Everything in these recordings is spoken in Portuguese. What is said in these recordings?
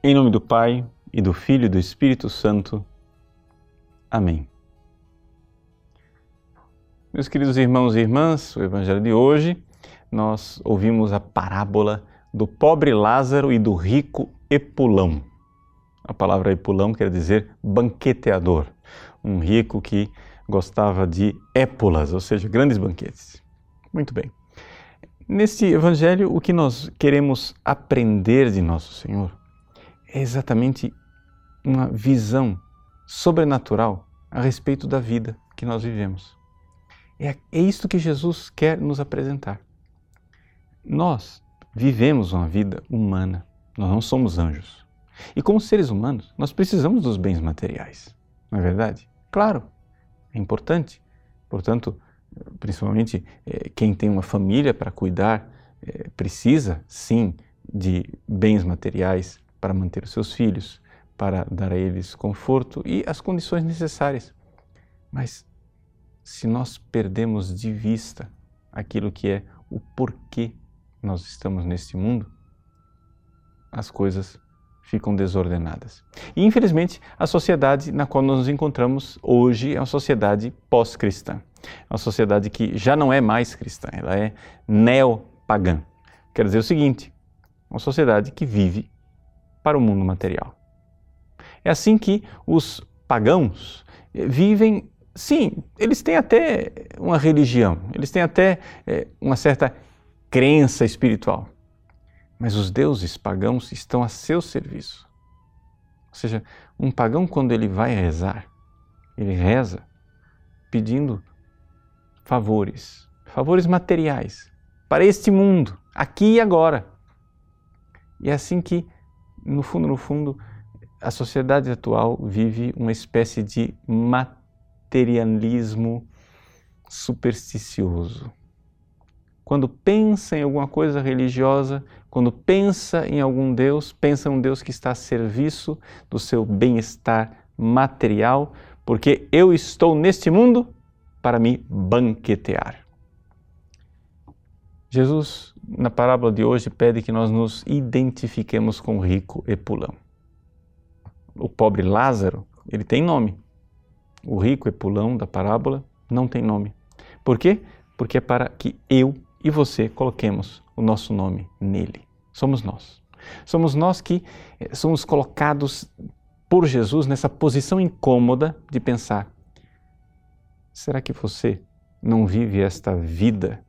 Em nome do Pai, e do Filho e do Espírito Santo. Amém. Meus queridos irmãos e irmãs, o Evangelho de hoje, nós ouvimos a parábola do pobre Lázaro e do rico Epulão. A palavra Epulão quer dizer banqueteador, um rico que gostava de épulas, ou seja, grandes banquetes. Muito bem. Neste Evangelho, o que nós queremos aprender de Nosso Senhor é exatamente uma visão sobrenatural a respeito da vida que nós vivemos. É, é isto que Jesus quer nos apresentar. Nós vivemos uma vida humana, nós não somos anjos. E como seres humanos, nós precisamos dos bens materiais, não é verdade? Claro, é importante. Portanto, principalmente é, quem tem uma família para cuidar, é, precisa sim de bens materiais para manter os seus filhos, para dar a eles conforto e as condições necessárias. Mas se nós perdemos de vista aquilo que é o porquê nós estamos neste mundo, as coisas ficam desordenadas. E infelizmente, a sociedade na qual nós nos encontramos hoje é uma sociedade pós-cristã. É uma sociedade que já não é mais cristã, ela é neopagã. Quer dizer o seguinte: uma sociedade que vive para o mundo material. É assim que os pagãos vivem, sim, eles têm até uma religião, eles têm até é, uma certa crença espiritual, mas os deuses pagãos estão a seu serviço. Ou seja, um pagão, quando ele vai rezar, ele reza pedindo favores, favores materiais para este mundo, aqui e agora. E é assim que, no fundo, no fundo, a sociedade atual vive uma espécie de materialismo supersticioso. Quando pensa em alguma coisa religiosa, quando pensa em algum Deus, pensa em um Deus que está a serviço do seu bem-estar material, porque eu estou neste mundo para me banquetear. Jesus, na parábola de hoje, pede que nós nos identifiquemos com o rico Epulão o pobre Lázaro, ele tem nome. O rico Epulão da parábola não tem nome. Por quê? Porque é para que eu e você coloquemos o nosso nome nele. Somos nós. Somos nós que eh, somos colocados por Jesus nessa posição incômoda de pensar: será que você não vive esta vida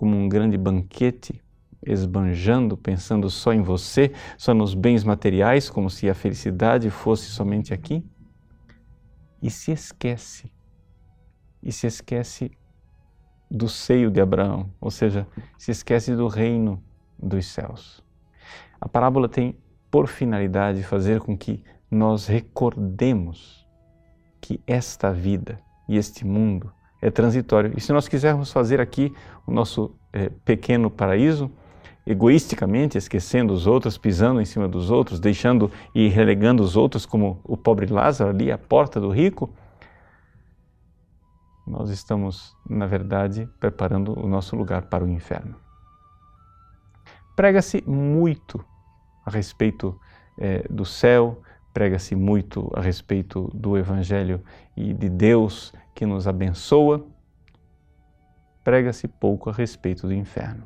como um grande banquete esbanjando, pensando só em você, só nos bens materiais, como se a felicidade fosse somente aqui, e se esquece, e se esquece do seio de Abraão, ou seja, se esquece do reino dos céus. A parábola tem por finalidade fazer com que nós recordemos que esta vida e este mundo é transitório. E se nós quisermos fazer aqui o nosso é, pequeno paraíso, egoisticamente, esquecendo os outros, pisando em cima dos outros, deixando e relegando os outros, como o pobre Lázaro ali à porta do rico, nós estamos, na verdade, preparando o nosso lugar para o inferno. Prega-se muito a respeito é, do céu, prega-se muito a respeito do Evangelho e de Deus que nos abençoa, prega-se pouco a respeito do inferno.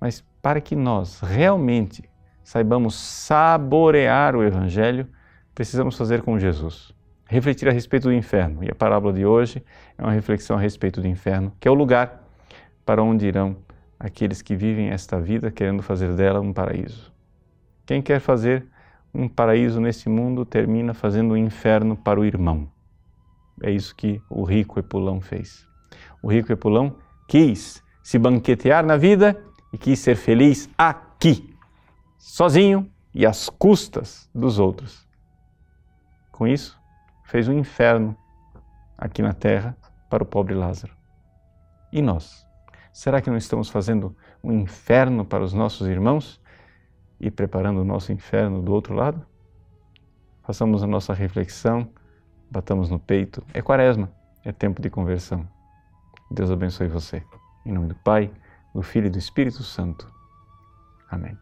Mas para que nós realmente saibamos saborear o Evangelho, precisamos fazer como Jesus. Refletir a respeito do inferno. E a parábola de hoje é uma reflexão a respeito do inferno, que é o lugar para onde irão aqueles que vivem esta vida querendo fazer dela um paraíso. Quem quer fazer um paraíso neste mundo termina fazendo um inferno para o irmão. É isso que o rico Epulão fez. O rico Epulão quis se banquetear na vida e quis ser feliz aqui, sozinho e às custas dos outros. Com isso, fez um inferno aqui na terra para o pobre Lázaro. E nós? Será que não estamos fazendo um inferno para os nossos irmãos e preparando o nosso inferno do outro lado? Façamos a nossa reflexão, batamos no peito. É quaresma, é tempo de conversão. Deus abençoe você. Em nome do Pai do Filho e do Espírito Santo. Amém.